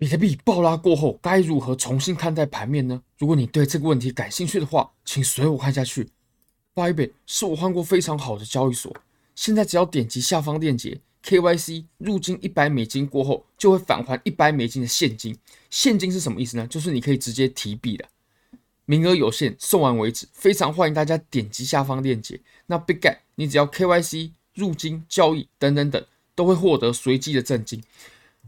比特币暴拉过后，该如何重新看待盘面呢？如果你对这个问题感兴趣的话，请随我看下去。Bybit 是我换过非常好的交易所，现在只要点击下方链接，KYC 入金一百美金过后，就会返还一百美金的现金。现金是什么意思呢？就是你可以直接提币的，名额有限，送完为止。非常欢迎大家点击下方链接。那 Bitget 你只要 KYC 入金交易等等等，都会获得随机的赠金。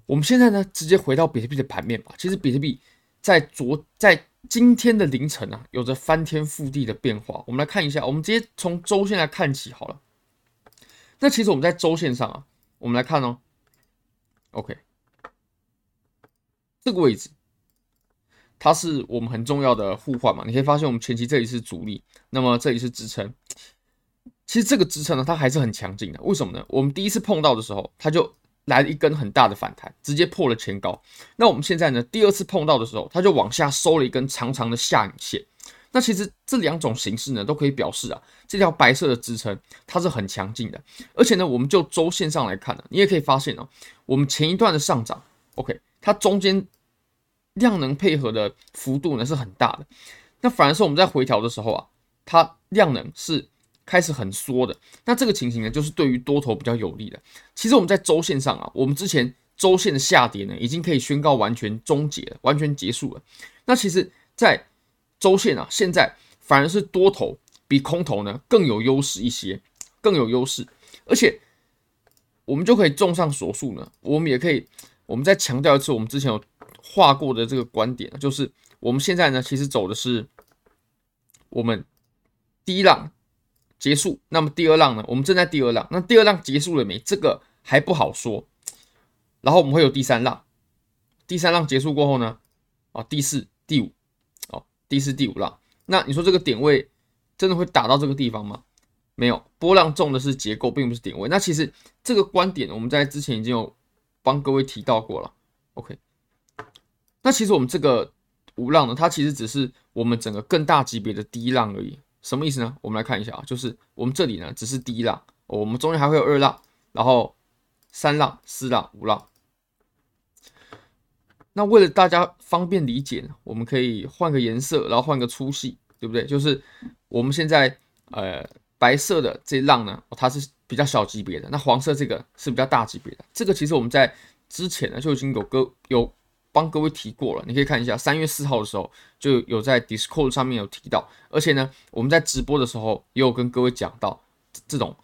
我们现在呢，直接回到比特币的盘面吧。其实比特币在昨在今天的凌晨啊，有着翻天覆地的变化。我们来看一下，我们直接从周线来看起好了。那其实我们在周线上啊，我们来看哦。OK，这个位置，它是我们很重要的互换嘛。你可以发现，我们前期这里是阻力，那么这里是支撑。其实这个支撑呢，它还是很强劲的。为什么呢？我们第一次碰到的时候，它就来了一根很大的反弹，直接破了前高。那我们现在呢？第二次碰到的时候，它就往下收了一根长长的下影线。那其实这两种形式呢，都可以表示啊，这条白色的支撑它是很强劲的。而且呢，我们就周线上来看呢，你也可以发现哦，我们前一段的上涨，OK，它中间量能配合的幅度呢是很大的。那反而是我们在回调的时候啊，它量能是。开始很缩的，那这个情形呢，就是对于多头比较有利的。其实我们在周线上啊，我们之前周线的下跌呢，已经可以宣告完全终结，完全结束了。那其实，在周线啊，现在反而是多头比空头呢更有优势一些，更有优势。而且，我们就可以综上所述呢，我们也可以，我们再强调一次，我们之前有画过的这个观点，就是我们现在呢，其实走的是我们第一浪。结束，那么第二浪呢？我们正在第二浪，那第二浪结束了没？这个还不好说。然后我们会有第三浪，第三浪结束过后呢？啊，第四、第五，哦，第四、第五浪。那你说这个点位真的会打到这个地方吗？没有，波浪重的是结构，并不是点位。那其实这个观点我们在之前已经有帮各位提到过了。OK，那其实我们这个五浪呢，它其实只是我们整个更大级别的第一浪而已。什么意思呢？我们来看一下啊，就是我们这里呢只是第一浪，我们中间还会有二浪，然后三浪、四浪、五浪。那为了大家方便理解，我们可以换个颜色，然后换个粗细，对不对？就是我们现在呃白色的这浪呢，它是比较小级别的，那黄色这个是比较大级别的。这个其实我们在之前呢就已经有个有。帮各位提过了，你可以看一下，三月四号的时候就有在 Discord 上面有提到，而且呢，我们在直播的时候也有跟各位讲到这种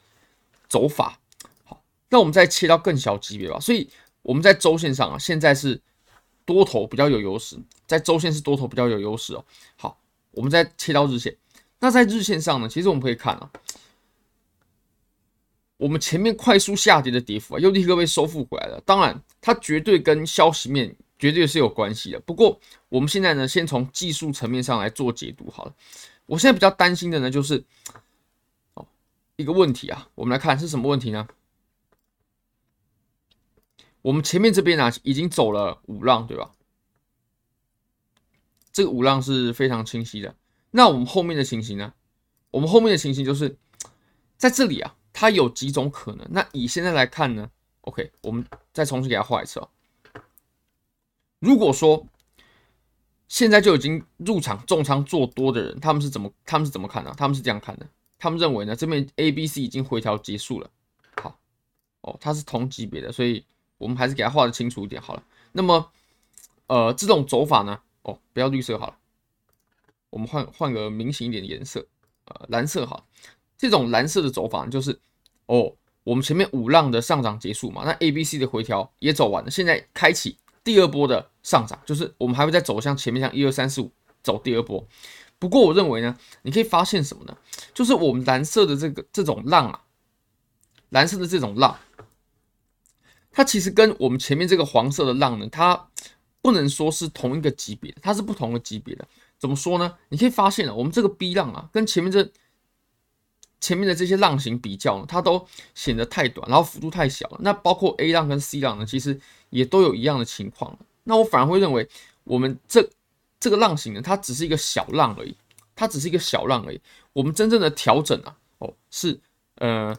走法。好，那我们再切到更小级别吧。所以我们在周线上啊，现在是多头比较有优势，在周线是多头比较有优势哦。好，我们再切到日线，那在日线上呢，其实我们可以看啊，我们前面快速下跌的跌幅啊，又立刻被收复回来了。当然，它绝对跟消息面。绝对是有关系的。不过我们现在呢，先从技术层面上来做解读好了。我现在比较担心的呢，就是哦一个问题啊。我们来看是什么问题呢？我们前面这边呢，已经走了五浪，对吧？这个五浪是非常清晰的。那我们后面的情形呢？我们后面的情形就是在这里啊，它有几种可能。那以现在来看呢？OK，我们再重新给它画一次哦。如果说现在就已经入场重仓做多的人，他们是怎么他们是怎么看的？他们是这样看的，他们认为呢，这边 A、B、C 已经回调结束了。好，哦，它是同级别的，所以我们还是给它画的清楚一点好了。那么，呃，这种走法呢，哦，不要绿色好了，我们换换个明显一点的颜色，呃，蓝色好。这种蓝色的走法就是，哦，我们前面五浪的上涨结束嘛，那 A、B、C 的回调也走完了，现在开启。第二波的上涨，就是我们还会再走向前面，像一二三四五走第二波。不过我认为呢，你可以发现什么呢？就是我们蓝色的这个这种浪啊，蓝色的这种浪，它其实跟我们前面这个黄色的浪呢，它不能说是同一个级别，它是不同的级别的。怎么说呢？你可以发现啊，我们这个 B 浪啊，跟前面这。前面的这些浪型比较呢，它都显得太短，然后幅度太小了。那包括 A 浪跟 C 浪呢，其实也都有一样的情况。那我反而会认为，我们这这个浪型呢，它只是一个小浪而已，它只是一个小浪而已。我们真正的调整啊，哦，是呃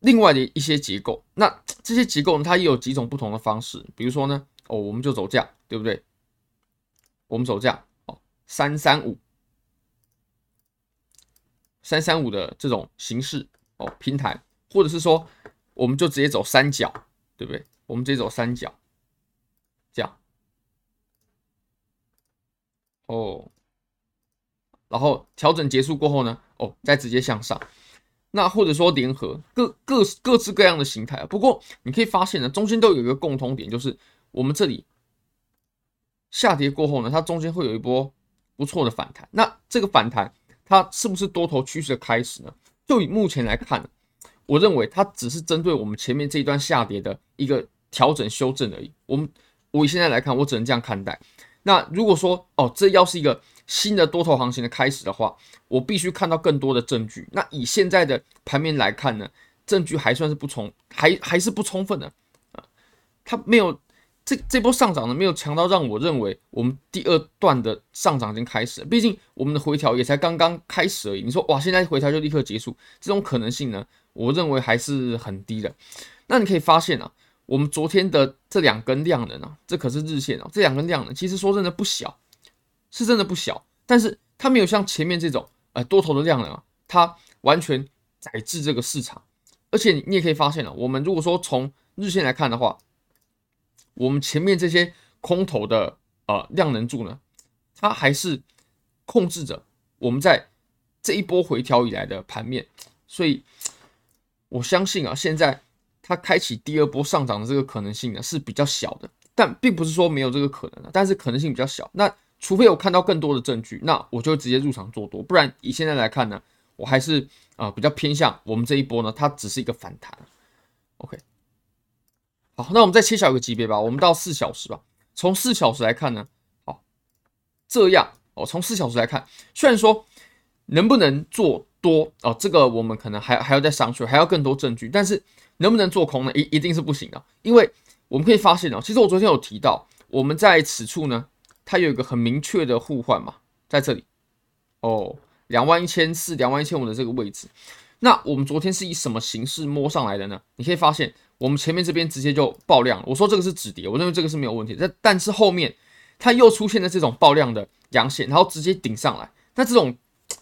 另外的一些结构。那这些结构呢，它也有几种不同的方式。比如说呢，哦，我们就走价，对不对？我们走价哦，三三五，三三五的这种形式哦，平台，或者是说，我们就直接走三角，对不对？我们直接走三角，这样，哦，然后调整结束过后呢，哦，再直接向上。那或者说联合各各各式各样的形态啊，不过你可以发现呢，中间都有一个共通点，就是我们这里下跌过后呢，它中间会有一波不错的反弹。那这个反弹它是不是多头趋势的开始呢？就以目前来看，我认为它只是针对我们前面这一段下跌的一个调整修正而已。我们我以现在来看，我只能这样看待。那如果说哦，这要是一个新的多头行情的开始的话，我必须看到更多的证据。那以现在的盘面来看呢，证据还算是不充，还还是不充分的啊。它没有这这波上涨呢，没有强到让我认为我们第二段的上涨已经开始。毕竟我们的回调也才刚刚开始而已。你说哇，现在回调就立刻结束，这种可能性呢，我认为还是很低的。那你可以发现啊，我们昨天的这两根量能啊，这可是日线啊，这两根量能其实说真的不小。是真的不小，但是它没有像前面这种呃多头的量能啊，它完全宰制这个市场。而且你也可以发现了，我们如果说从日线来看的话，我们前面这些空头的呃量能柱呢，它还是控制着我们在这一波回调以来的盘面。所以我相信啊，现在它开启第二波上涨的这个可能性呢是比较小的，但并不是说没有这个可能的，但是可能性比较小。那除非我看到更多的证据，那我就直接入场做多。不然以现在来看呢，我还是啊、比较偏向我们这一波呢，它只是一个反弹。OK，好，那我们再切小一个级别吧，我们到四小时吧。从四小时来看呢，好，这样哦，从四小时来看，虽然说能不能做多哦，这个我们可能还还要再商榷，还要更多证据。但是能不能做空呢？一一定是不行的，因为我们可以发现哦，其实我昨天有提到，我们在此处呢。它有一个很明确的互换嘛，在这里哦，两万一千四、两万一千五的这个位置。那我们昨天是以什么形式摸上来的呢？你可以发现，我们前面这边直接就爆量了。我说这个是止跌，我认为这个是没有问题。但但是后面它又出现了这种爆量的阳线，然后直接顶上来。那这种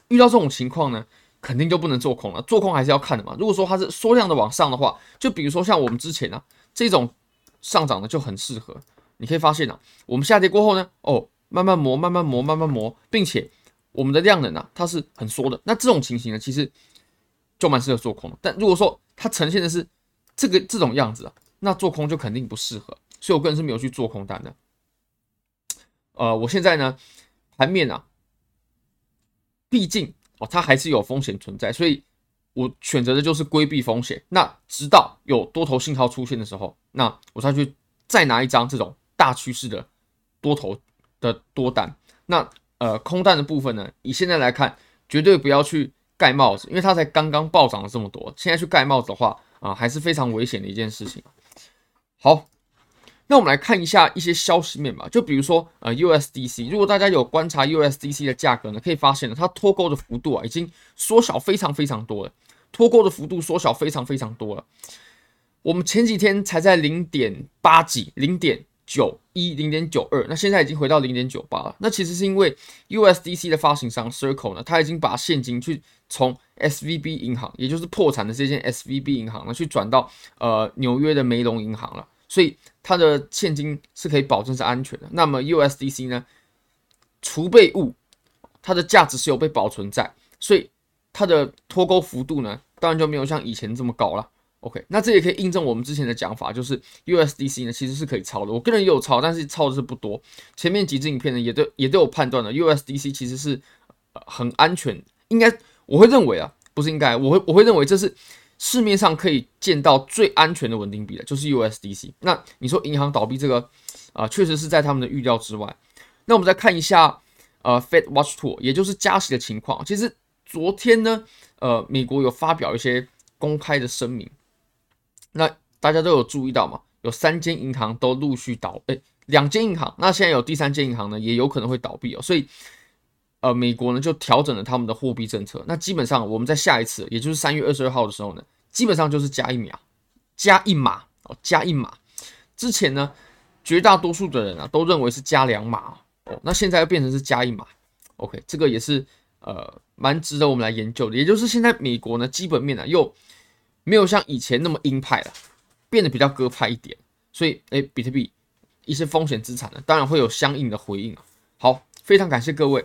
遇到这种情况呢，肯定就不能做空了。做空还是要看的嘛。如果说它是缩量的往上的话，就比如说像我们之前啊这种上涨的就很适合。你可以发现啊，我们下跌过后呢，哦，慢慢磨，慢慢磨，慢慢磨，并且我们的量能啊，它是很缩的。那这种情形呢，其实就蛮适合做空。但如果说它呈现的是这个这种样子啊，那做空就肯定不适合。所以我个人是没有去做空单的。呃，我现在呢，盘面啊，毕竟哦，它还是有风险存在，所以我选择的就是规避风险。那直到有多头信号出现的时候，那我才去再拿一张这种。大趋势的多头的多单，那呃空单的部分呢？以现在来看，绝对不要去盖帽子，因为它才刚刚暴涨了这么多，现在去盖帽子的话啊、还是非常危险的一件事情。好，那我们来看一下一些消息面吧，就比如说呃 USDC，如果大家有观察 USDC 的价格呢，可以发现呢，它脱钩的幅度啊，已经缩小非常非常多了，脱钩的幅度缩小非常非常多了。我们前几天才在零点八几，零点。九一零点九二，那现在已经回到零点九八了。那其实是因为 USDC 的发行商 Circle 呢，它已经把现金去从 SVB 银行，也就是破产的这间 SVB 银行呢，去转到呃纽约的梅隆银行了。所以它的现金是可以保证是安全的。那么 USDC 呢，储备物它的价值是有被保存在，所以它的脱钩幅度呢，当然就没有像以前这么高了。OK，那这也可以印证我们之前的讲法，就是 USDC 呢其实是可以抄的。我个人也有抄，但是抄的是不多。前面几支影片呢也都也都有判断了，USDC 其实是很安全，应该我会认为啊，不是应该，我会我会认为这是市面上可以见到最安全的稳定币的，就是 USDC。那你说银行倒闭这个啊，呃，确实是在他们的预料之外。那我们再看一下呃 Fed Watch Tool，也就是加息的情况。其实昨天呢，呃，美国有发表一些公开的声明。那大家都有注意到嘛？有三间银行都陆续倒，哎，两间银行，那现在有第三间银行呢，也有可能会倒闭哦。所以，呃，美国呢就调整了他们的货币政策。那基本上我们在下一次，也就是三月二十二号的时候呢，基本上就是加一码，加一码哦，加一码。之前呢，绝大多数的人啊都认为是加两码哦，那现在又变成是加一码。OK，这个也是呃蛮值得我们来研究的。也就是现在美国呢基本面呢又没有像以前那么鹰派了，变得比较鸽派一点。所以哎，比特币一些风险资产呢，当然会有相应的回应啊。好，非常感谢各位，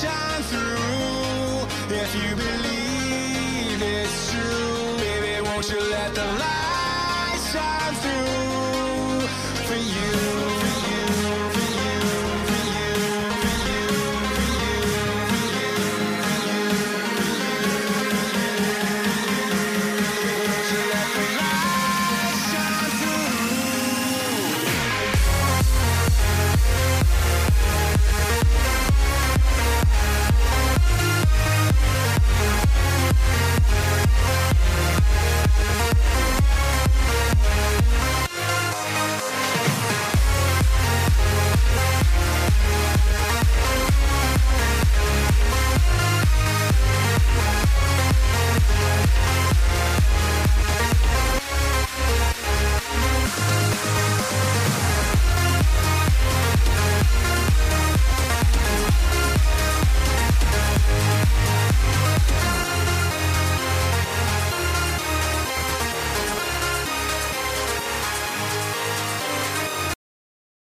shine through if you believe it's true. Baby, won't you let the light shine through for you?